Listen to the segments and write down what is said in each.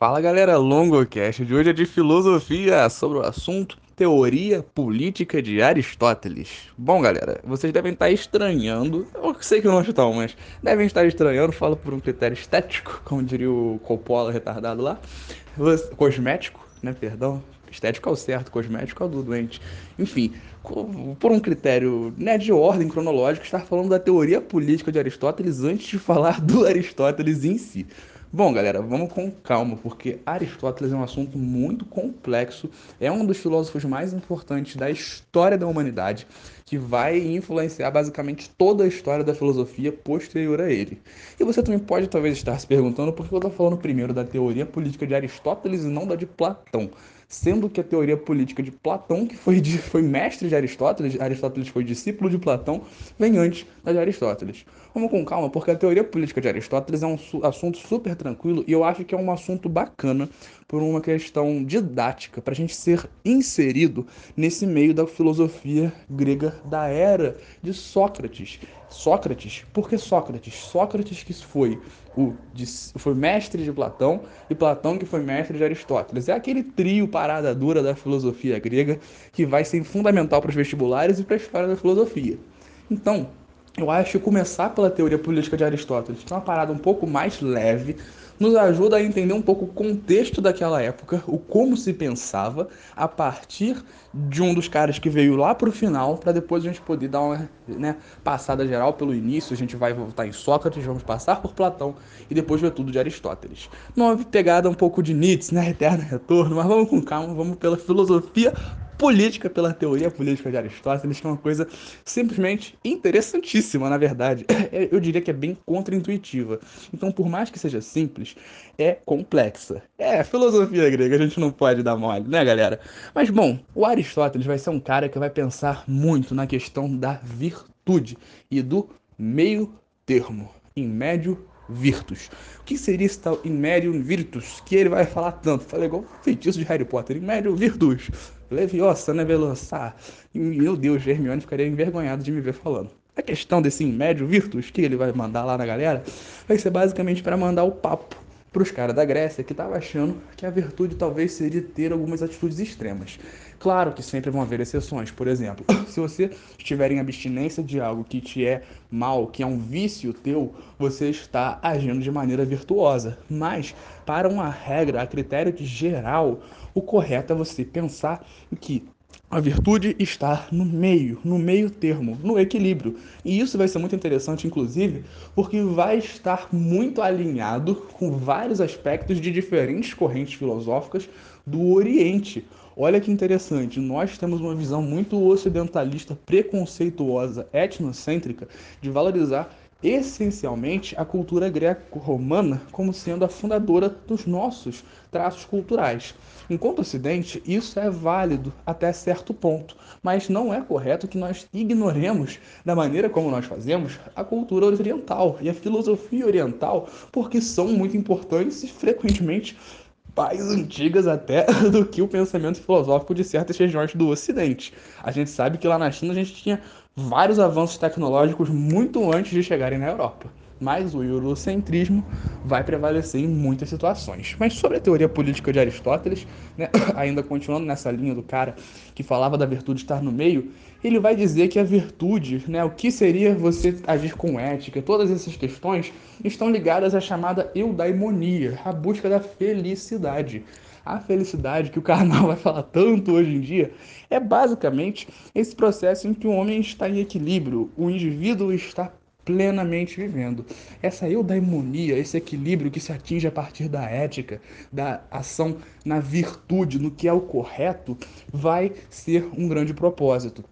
Fala galera, LongoCast de hoje é de filosofia sobre o assunto teoria política de Aristóteles. Bom galera, vocês devem estar estranhando, eu sei que não estão, mas devem estar estranhando, falo por um critério estético, como diria o Coppola retardado lá, cosmético, né, perdão, estético é o certo, cosmético é o do doente. Enfim, por um critério né, de ordem cronológica, estar falando da teoria política de Aristóteles antes de falar do Aristóteles em si. Bom, galera, vamos com calma, porque Aristóteles é um assunto muito complexo, é um dos filósofos mais importantes da história da humanidade, que vai influenciar basicamente toda a história da filosofia posterior a ele. E você também pode talvez estar se perguntando por que eu estou falando primeiro da teoria política de Aristóteles e não da de Platão sendo que a teoria política de Platão, que foi, de, foi mestre de Aristóteles, Aristóteles foi discípulo de Platão, vem antes da de Aristóteles. Vamos com calma, porque a teoria política de Aristóteles é um assunto super tranquilo e eu acho que é um assunto bacana por uma questão didática, para a gente ser inserido nesse meio da filosofia grega da era de Sócrates. Sócrates, por que Sócrates? Sócrates que foi o foi mestre de Platão e Platão que foi mestre de Aristóteles. É aquele trio parada dura da filosofia grega que vai ser fundamental para os vestibulares e para a história da filosofia. Então, eu acho que começar pela teoria política de Aristóteles, que é uma parada um pouco mais leve, nos ajuda a entender um pouco o contexto daquela época, o como se pensava, a partir de um dos caras que veio lá para o final, para depois a gente poder dar uma né, passada geral pelo início. A gente vai voltar em Sócrates, vamos passar por Platão e depois ver tudo de Aristóteles. Uma pegada um pouco de Nietzsche, né, eterno retorno, mas vamos com calma, vamos pela filosofia política pela teoria política de Aristóteles, que é uma coisa simplesmente interessantíssima, na verdade. É, eu diria que é bem contraintuitiva. Então, por mais que seja simples, é complexa. É, filosofia grega, a gente não pode dar mole, né, galera? Mas, bom, o Aristóteles vai ser um cara que vai pensar muito na questão da virtude e do meio termo, em médio virtus. O que seria esse tal in medium virtus que ele vai falar tanto? Falei igual feitiço de Harry Potter, in medium virtus. Leviosa, né, Veloçar? Meu Deus, Hermione ficaria envergonhado de me ver falando. A questão desse in médio virtus que ele vai mandar lá na galera vai ser basicamente para mandar o papo para os caras da Grécia que estavam achando que a virtude talvez seria ter algumas atitudes extremas. Claro que sempre vão haver exceções. Por exemplo, se você estiver em abstinência de algo que te é mal, que é um vício teu, você está agindo de maneira virtuosa. Mas, para uma regra, a critério de geral, o correto é você pensar que a virtude está no meio, no meio termo, no equilíbrio. E isso vai ser muito interessante, inclusive, porque vai estar muito alinhado com vários aspectos de diferentes correntes filosóficas do Oriente. Olha que interessante, nós temos uma visão muito ocidentalista, preconceituosa, etnocêntrica, de valorizar essencialmente a cultura greco-romana como sendo a fundadora dos nossos traços culturais. Enquanto Ocidente, isso é válido até certo ponto, mas não é correto que nós ignoremos, da maneira como nós fazemos, a cultura oriental e a filosofia oriental, porque são muito importantes e frequentemente mais antigas até do que o pensamento filosófico de certas regiões do Ocidente. A gente sabe que lá na China a gente tinha vários avanços tecnológicos muito antes de chegarem na Europa. Mas o eurocentrismo vai prevalecer em muitas situações. Mas sobre a teoria política de Aristóteles, né, ainda continuando nessa linha do cara que falava da virtude estar no meio, ele vai dizer que a virtude, né, o que seria você agir com ética, todas essas questões estão ligadas à chamada eudaimonia, a busca da felicidade a felicidade que o carnal vai falar tanto hoje em dia é basicamente esse processo em que o homem está em equilíbrio, o indivíduo está plenamente vivendo. Essa eudaimonia, esse equilíbrio que se atinge a partir da ética, da ação na virtude, no que é o correto, vai ser um grande propósito.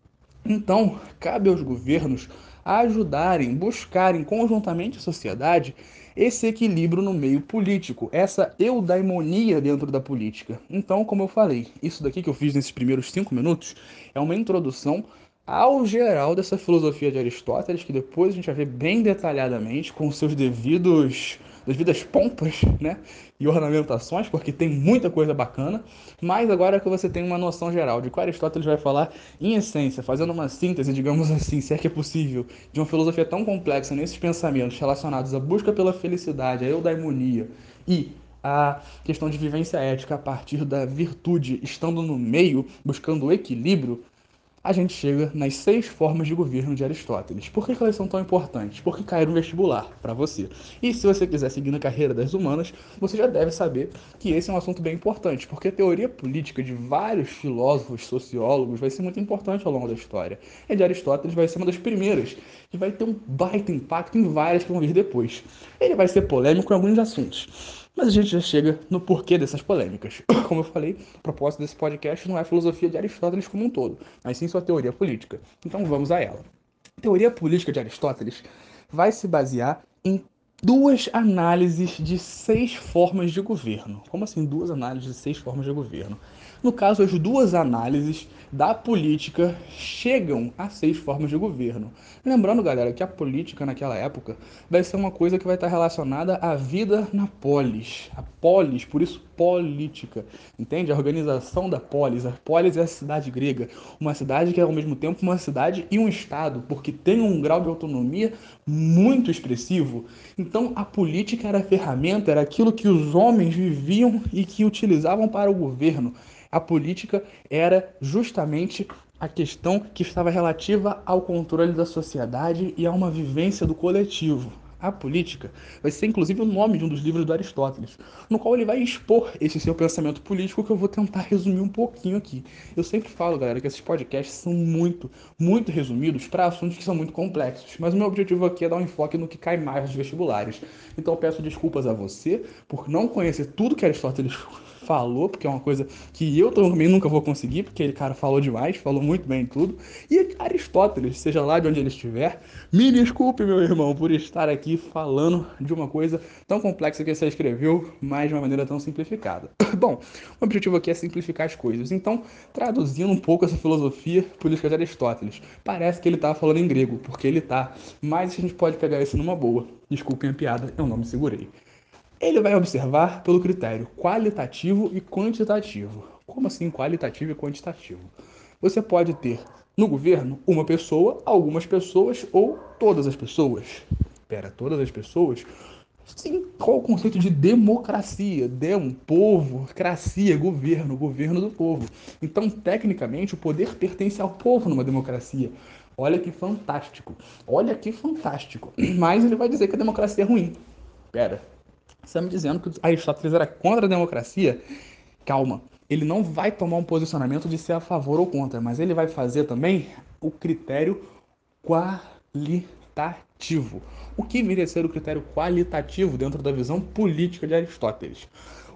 Então, cabe aos governos ajudarem, buscarem conjuntamente a sociedade esse equilíbrio no meio político, essa eudaimonia dentro da política. Então, como eu falei, isso daqui que eu fiz nesses primeiros cinco minutos é uma introdução ao geral dessa filosofia de Aristóteles, que depois a gente vai ver bem detalhadamente, com seus devidos devidas pompas, né? E ornamentações, porque tem muita coisa bacana. Mas agora que você tem uma noção geral de que Aristóteles vai falar, em essência, fazendo uma síntese, digamos assim, se é que é possível, de uma filosofia tão complexa nesses pensamentos relacionados à busca pela felicidade, a eudaimonia e a questão de vivência ética a partir da virtude, estando no meio, buscando o equilíbrio, a gente chega nas seis formas de governo de Aristóteles. Por que, elas são tão importantes? Porque caíram no vestibular para você. E se você quiser seguir na carreira das humanas, você já deve saber que esse é um assunto bem importante, porque a teoria política de vários filósofos, sociólogos, vai ser muito importante ao longo da história. E de Aristóteles vai ser uma das primeiras, que vai ter um baita impacto em várias que vão vir depois. Ele vai ser polêmico em alguns assuntos. Mas a gente já chega no porquê dessas polêmicas. Como eu falei, o propósito desse podcast não é a filosofia de Aristóteles como um todo, mas sim sua teoria política. Então vamos a ela. A teoria política de Aristóteles vai se basear em duas análises de seis formas de governo. Como assim, duas análises de seis formas de governo? No caso, as duas análises da política chegam a seis formas de governo. Lembrando, galera, que a política naquela época vai ser uma coisa que vai estar relacionada à vida na polis. A polis, por isso política, entende? A organização da polis. A polis é a cidade grega, uma cidade que é ao mesmo tempo uma cidade e um estado, porque tem um grau de autonomia muito expressivo. Então, a política era a ferramenta, era aquilo que os homens viviam e que utilizavam para o governo. A política era justamente a questão que estava relativa ao controle da sociedade e a uma vivência do coletivo. A política vai ser inclusive o nome de um dos livros do Aristóteles, no qual ele vai expor esse seu pensamento político que eu vou tentar resumir um pouquinho aqui. Eu sempre falo, galera, que esses podcasts são muito, muito resumidos para assuntos que são muito complexos, mas o meu objetivo aqui é dar um enfoque no que cai mais nos vestibulares. Então peço desculpas a você por não conhecer tudo que Aristóteles falou, porque é uma coisa que eu também nunca vou conseguir, porque ele, cara, falou demais, falou muito bem tudo. E Aristóteles, seja lá de onde ele estiver, me desculpe, meu irmão, por estar aqui falando de uma coisa tão complexa que você escreveu, mas de uma maneira tão simplificada. Bom, o objetivo aqui é simplificar as coisas. Então, traduzindo um pouco essa filosofia política de Aristóteles, parece que ele estava falando em grego, porque ele tá, mas a gente pode pegar isso numa boa. Desculpem a piada, eu não me segurei. Ele vai observar pelo critério qualitativo e quantitativo. Como assim qualitativo e quantitativo? Você pode ter no governo uma pessoa, algumas pessoas ou todas as pessoas. Pera, todas as pessoas? Sim, qual o conceito de democracia? De um povo, cracia, governo, governo do povo. Então, tecnicamente, o poder pertence ao povo numa democracia. Olha que fantástico. Olha que fantástico. Mas ele vai dizer que a democracia é ruim. Pera, você está me dizendo que Aristóteles era contra a democracia? Calma, ele não vai tomar um posicionamento de ser a favor ou contra, mas ele vai fazer também o critério qualitativo. O que viria ser o critério qualitativo dentro da visão política de Aristóteles?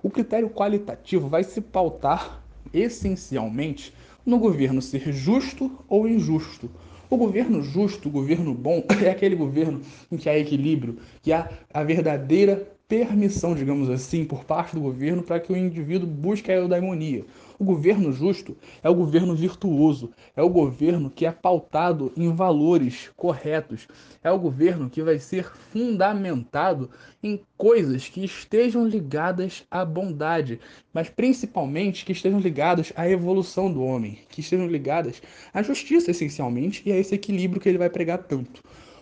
O critério qualitativo vai se pautar essencialmente no governo ser justo ou injusto. O governo justo, o governo bom, é aquele governo em que há equilíbrio, que há a verdadeira permissão, digamos assim, por parte do governo para que o indivíduo busque a eudaimonia. O governo justo é o governo virtuoso, é o governo que é pautado em valores corretos, é o governo que vai ser fundamentado em coisas que estejam ligadas à bondade, mas principalmente que estejam ligadas à evolução do homem, que estejam ligadas à justiça essencialmente e a esse equilíbrio que ele vai pregar tanto.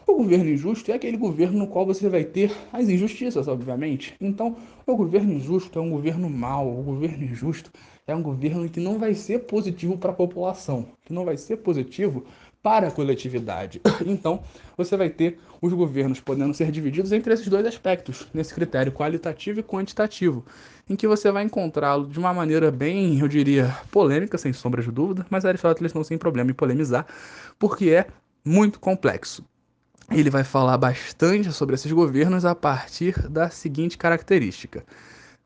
O governo injusto é aquele governo no qual você vai ter as injustiças, obviamente. Então, o governo injusto é um governo mau, o governo injusto é um governo que não vai ser positivo para a população, que não vai ser positivo para a coletividade. Então, você vai ter os governos podendo ser divididos entre esses dois aspectos, nesse critério qualitativo e quantitativo, em que você vai encontrá-lo de uma maneira bem, eu diria, polêmica, sem sombra de dúvida, mas Aristóteles não tem problema em polemizar, porque é muito complexo ele vai falar bastante sobre esses governos a partir da seguinte característica.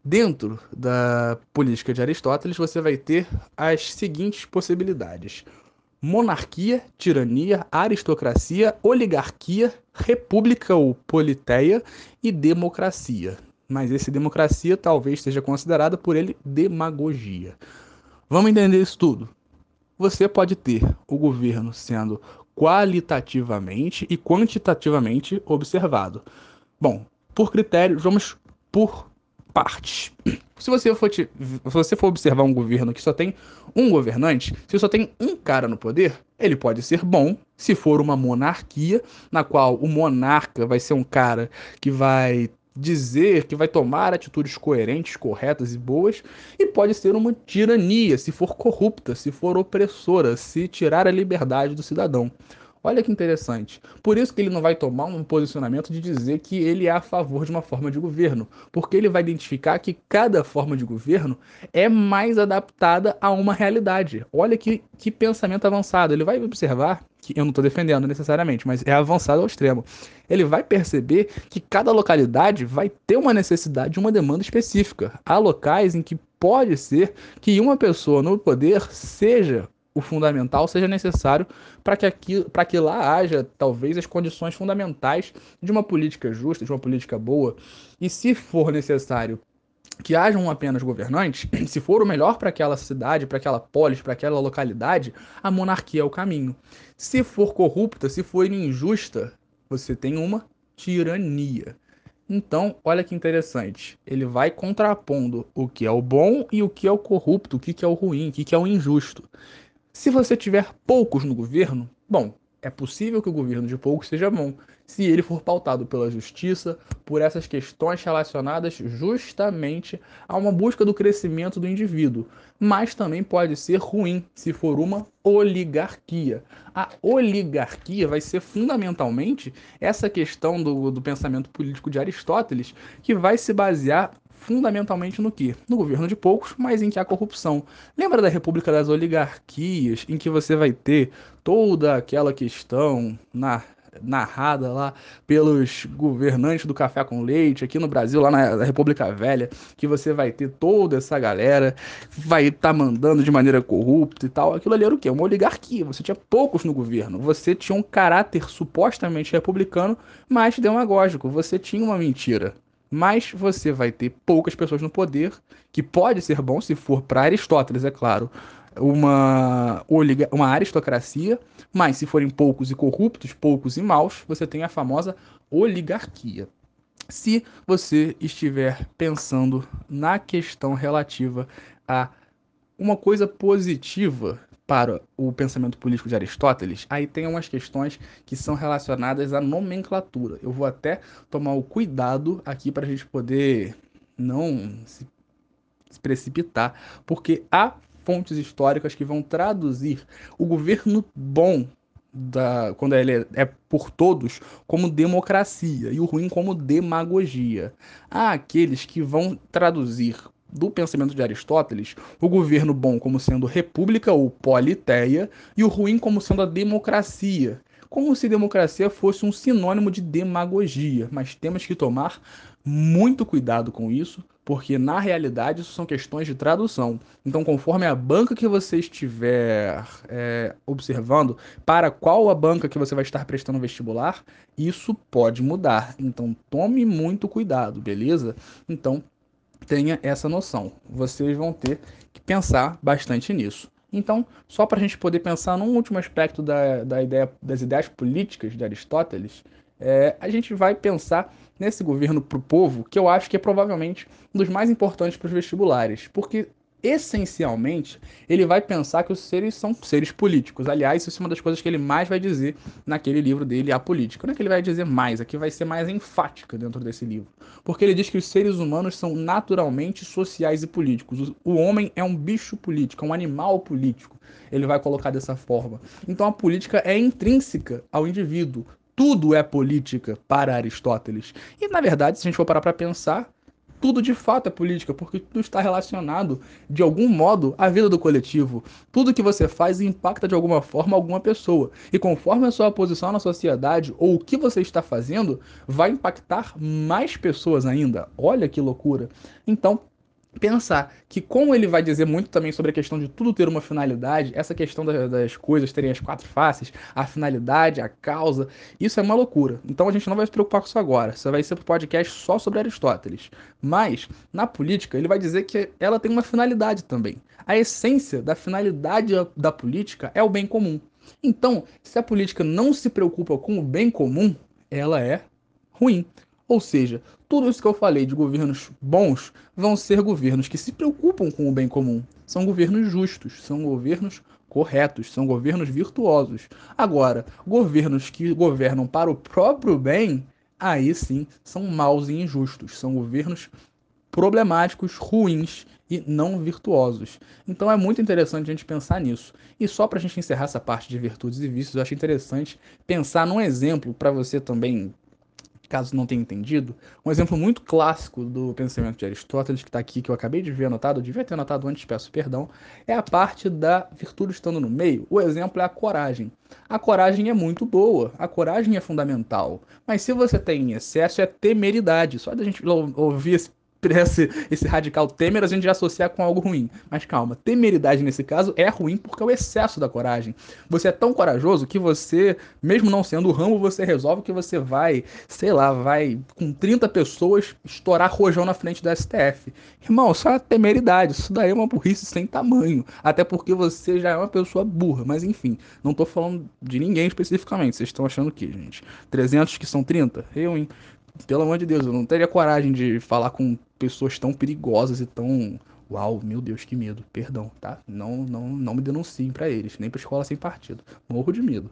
Dentro da política de Aristóteles, você vai ter as seguintes possibilidades: monarquia, tirania, aristocracia, oligarquia, república ou politeia e democracia. Mas esse democracia talvez seja considerada por ele demagogia. Vamos entender isso tudo. Você pode ter o governo sendo qualitativamente e quantitativamente observado. Bom, por critério, vamos por partes. Se você for, te, se você for observar um governo que só tem um governante, se só tem um cara no poder, ele pode ser bom se for uma monarquia, na qual o monarca vai ser um cara que vai dizer que vai tomar atitudes coerentes, corretas e boas, e pode ser uma tirania se for corrupta, se for opressora, se tirar a liberdade do cidadão. Olha que interessante. Por isso que ele não vai tomar um posicionamento de dizer que ele é a favor de uma forma de governo, porque ele vai identificar que cada forma de governo é mais adaptada a uma realidade. Olha que, que pensamento avançado. Ele vai observar que eu não estou defendendo necessariamente, mas é avançado ao extremo. Ele vai perceber que cada localidade vai ter uma necessidade, uma demanda específica. Há locais em que pode ser que uma pessoa no poder seja o fundamental seja necessário para que, aqui, que lá haja, talvez, as condições fundamentais de uma política justa, de uma política boa. E se for necessário que hajam apenas governantes, se for o melhor para aquela cidade, para aquela polis, para aquela localidade, a monarquia é o caminho. Se for corrupta, se for injusta, você tem uma tirania. Então, olha que interessante. Ele vai contrapondo o que é o bom e o que é o corrupto, o que é o ruim, o que é o injusto. Se você tiver poucos no governo, bom, é possível que o governo de poucos seja bom, se ele for pautado pela justiça, por essas questões relacionadas justamente a uma busca do crescimento do indivíduo. Mas também pode ser ruim se for uma oligarquia. A oligarquia vai ser fundamentalmente essa questão do, do pensamento político de Aristóteles, que vai se basear fundamentalmente no que? No governo de poucos, mas em que há corrupção. Lembra da República das Oligarquias, em que você vai ter toda aquela questão na narrada lá pelos governantes do café com leite aqui no Brasil, lá na República Velha, que você vai ter toda essa galera, vai estar tá mandando de maneira corrupta e tal. Aquilo ali era o quê? Uma oligarquia. Você tinha poucos no governo. Você tinha um caráter supostamente republicano, mas demagógico. Você tinha uma mentira mas você vai ter poucas pessoas no poder, que pode ser bom se for para Aristóteles, é claro, uma, uma aristocracia, mas se forem poucos e corruptos, poucos e maus, você tem a famosa oligarquia. Se você estiver pensando na questão relativa a uma coisa positiva para o pensamento político de Aristóteles, aí tem umas questões que são relacionadas à nomenclatura. Eu vou até tomar o cuidado aqui para a gente poder não se, se precipitar, porque há fontes históricas que vão traduzir o governo bom da, quando ele é, é, por todos, como democracia e o ruim como demagogia. Há aqueles que vão traduzir do pensamento de Aristóteles, o governo bom como sendo república ou politeia e o ruim como sendo a democracia. Como se democracia fosse um sinônimo de demagogia, mas temos que tomar muito cuidado com isso, porque na realidade isso são questões de tradução. Então, conforme a banca que você estiver é, observando, para qual a banca que você vai estar prestando vestibular, isso pode mudar. Então, tome muito cuidado, beleza? Então, tenha essa noção. Vocês vão ter que pensar bastante nisso. Então, só para a gente poder pensar num último aspecto da, da ideia, das ideias políticas de Aristóteles, é, a gente vai pensar nesse governo para o povo, que eu acho que é provavelmente um dos mais importantes para os vestibulares, porque essencialmente, ele vai pensar que os seres são seres políticos. Aliás, isso é uma das coisas que ele mais vai dizer naquele livro dele, A Política. Não é que ele vai dizer mais, aqui vai ser mais enfática dentro desse livro. Porque ele diz que os seres humanos são naturalmente sociais e políticos. O homem é um bicho político, é um animal político. Ele vai colocar dessa forma. Então a política é intrínseca ao indivíduo. Tudo é política para Aristóteles. E na verdade, se a gente for parar para pensar, tudo de fato é política, porque tudo está relacionado de algum modo à vida do coletivo. Tudo que você faz impacta de alguma forma alguma pessoa. E conforme a sua posição na sociedade ou o que você está fazendo, vai impactar mais pessoas ainda. Olha que loucura. Então, pensar que como ele vai dizer muito também sobre a questão de tudo ter uma finalidade, essa questão das, das, coisas terem as quatro faces, a finalidade, a causa, isso é uma loucura. Então a gente não vai se preocupar com isso agora. Isso vai ser um podcast só sobre Aristóteles. Mas na política ele vai dizer que ela tem uma finalidade também. A essência da finalidade da política é o bem comum. Então, se a política não se preocupa com o bem comum, ela é ruim. Ou seja, tudo isso que eu falei de governos bons vão ser governos que se preocupam com o bem comum. São governos justos, são governos corretos, são governos virtuosos. Agora, governos que governam para o próprio bem, aí sim são maus e injustos, são governos problemáticos, ruins e não virtuosos. Então é muito interessante a gente pensar nisso. E só para a gente encerrar essa parte de virtudes e vícios, eu acho interessante pensar num exemplo para você também caso não tenha entendido, um exemplo muito clássico do pensamento de Aristóteles, que está aqui, que eu acabei de ver anotado, eu devia ter anotado antes, peço perdão, é a parte da virtude estando no meio. O exemplo é a coragem. A coragem é muito boa, a coragem é fundamental, mas se você tem em excesso é temeridade. Só da gente ouvir esse esse, esse radical Temer, a gente já associa com algo ruim. Mas calma, temeridade nesse caso é ruim porque é o excesso da coragem. Você é tão corajoso que você, mesmo não sendo o ramo, você resolve que você vai, sei lá, vai com 30 pessoas estourar rojão na frente do STF. Irmão, só é temeridade. Isso daí é uma burrice sem tamanho. Até porque você já é uma pessoa burra. Mas enfim, não tô falando de ninguém especificamente. Vocês estão achando que, gente? 300 que são 30? Eu, hein? Pelo amor de Deus, eu não teria coragem de falar com pessoas tão perigosas e tão. Uau, meu Deus, que medo. Perdão, tá? Não, não, não me denunciem para eles, nem pra escola sem partido. Morro de medo.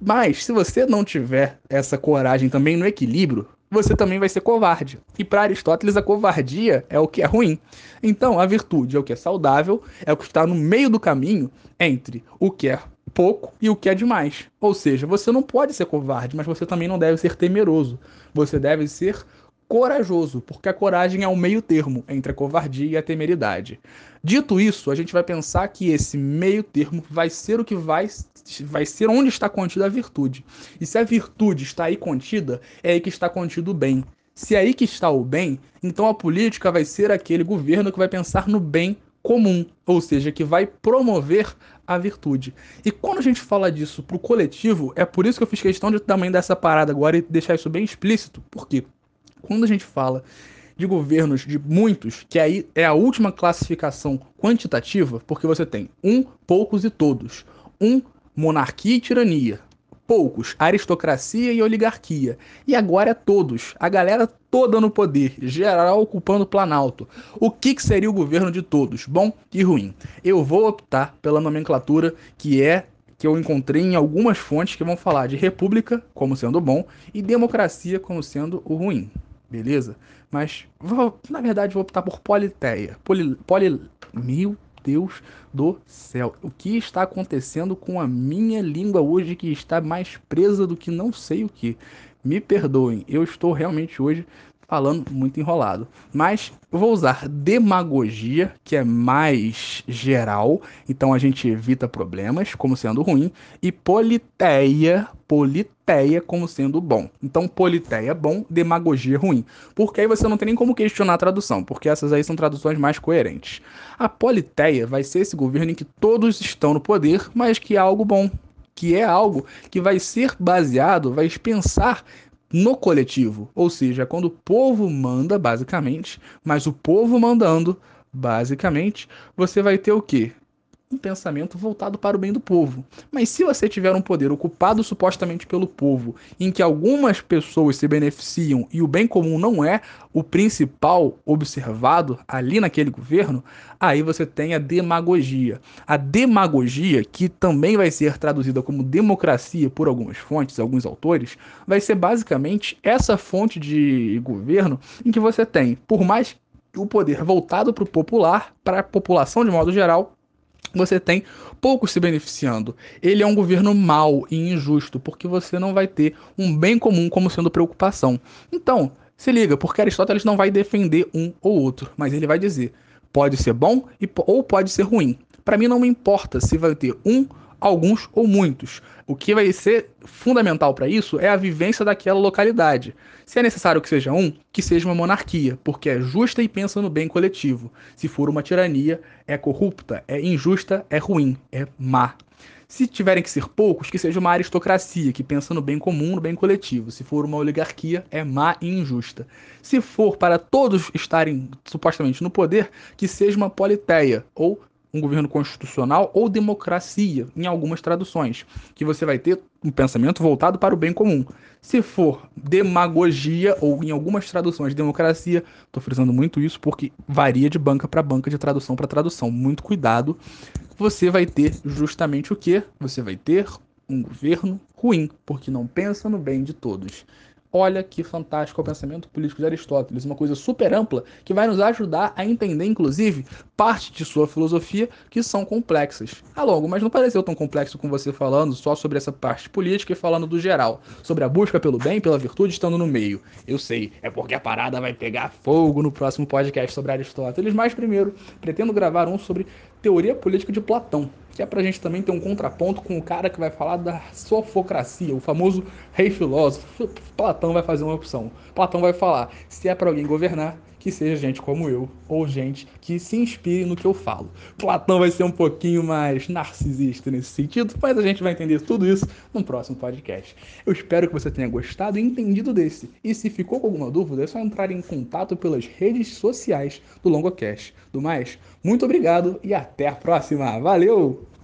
Mas, se você não tiver essa coragem também no equilíbrio, você também vai ser covarde. E para Aristóteles, a covardia é o que é ruim. Então, a virtude é o que é saudável, é o que está no meio do caminho entre o que é pouco e o que é demais. Ou seja, você não pode ser covarde, mas você também não deve ser temeroso. Você deve ser corajoso, porque a coragem é o meio termo entre a covardia e a temeridade. Dito isso, a gente vai pensar que esse meio termo vai ser o que vai, vai ser onde está contida a virtude. E se a virtude está aí contida, é aí que está contido o bem. Se é aí que está o bem, então a política vai ser aquele governo que vai pensar no bem comum, ou seja, que vai promover a virtude. E quando a gente fala disso para o coletivo, é por isso que eu fiz questão de também dessa parada agora e deixar isso bem explícito. Por quê? Quando a gente fala de governos de muitos, que aí é a última classificação quantitativa, porque você tem um, poucos e todos. Um, monarquia e tirania. Poucos, aristocracia e oligarquia. E agora é todos, a galera toda no poder, geral ocupando o Planalto. O que, que seria o governo de todos, bom e ruim? Eu vou optar pela nomenclatura que é que eu encontrei em algumas fontes que vão falar de república como sendo bom e democracia como sendo o ruim beleza? Mas, vou, na verdade, vou optar por Politeia. Poli, poli, meu Deus do céu. O que está acontecendo com a minha língua hoje que está mais presa do que não sei o que? Me perdoem, eu estou realmente hoje falando muito enrolado. Mas vou usar demagogia, que é mais geral, então a gente evita problemas como sendo ruim, e politeia, politeia como sendo bom. Então politeia bom, demagogia ruim. Porque aí você não tem nem como questionar a tradução, porque essas aí são traduções mais coerentes. A politeia vai ser esse governo em que todos estão no poder, mas que é algo bom, que é algo que vai ser baseado, vai pensar no coletivo, ou seja, quando o povo manda, basicamente, mas o povo mandando, basicamente, você vai ter o quê? Um pensamento voltado para o bem do povo. Mas se você tiver um poder ocupado supostamente pelo povo, em que algumas pessoas se beneficiam e o bem comum não é o principal observado ali naquele governo, aí você tem a demagogia. A demagogia, que também vai ser traduzida como democracia por algumas fontes, alguns autores, vai ser basicamente essa fonte de governo em que você tem, por mais o poder voltado para o popular, para a população de modo geral, você tem poucos se beneficiando. Ele é um governo mau e injusto, porque você não vai ter um bem comum como sendo preocupação. Então, se liga, porque Aristóteles não vai defender um ou outro, mas ele vai dizer: pode ser bom ou pode ser ruim. Para mim não me importa se vai ter um alguns ou muitos. O que vai ser fundamental para isso é a vivência daquela localidade. Se é necessário que seja um, que seja uma monarquia, porque é justa e pensa no bem coletivo. Se for uma tirania, é corrupta, é injusta, é ruim, é má. Se tiverem que ser poucos, que seja uma aristocracia, que pensa no bem comum, no bem coletivo. Se for uma oligarquia, é má e injusta. Se for para todos estarem supostamente no poder, que seja uma politeia, ou um governo constitucional ou democracia, em algumas traduções, que você vai ter um pensamento voltado para o bem comum. Se for demagogia ou em algumas traduções democracia, estou frisando muito isso porque varia de banca para banca, de tradução para tradução. Muito cuidado. Você vai ter justamente o que? Você vai ter um governo ruim, porque não pensa no bem de todos. Olha que fantástico o pensamento político de Aristóteles, uma coisa super ampla que vai nos ajudar a entender, inclusive, parte de sua filosofia que são complexas. Ah, logo, mas não pareceu tão complexo com você falando só sobre essa parte política e falando do geral, sobre a busca pelo bem, pela virtude, estando no meio. Eu sei, é porque a parada vai pegar fogo no próximo podcast sobre Aristóteles, mas primeiro pretendo gravar um sobre teoria política de Platão, que é pra gente também ter um contraponto com o cara que vai falar da sofocracia, o famoso rei filósofo. Platão vai fazer uma opção. Platão vai falar: se é para alguém governar, que seja gente como eu, ou gente que se inspire no que eu falo. Platão vai ser um pouquinho mais narcisista nesse sentido, mas a gente vai entender tudo isso no próximo podcast. Eu espero que você tenha gostado e entendido desse. E se ficou com alguma dúvida, é só entrar em contato pelas redes sociais do LongoCast. Do mais, muito obrigado e até a próxima. Valeu!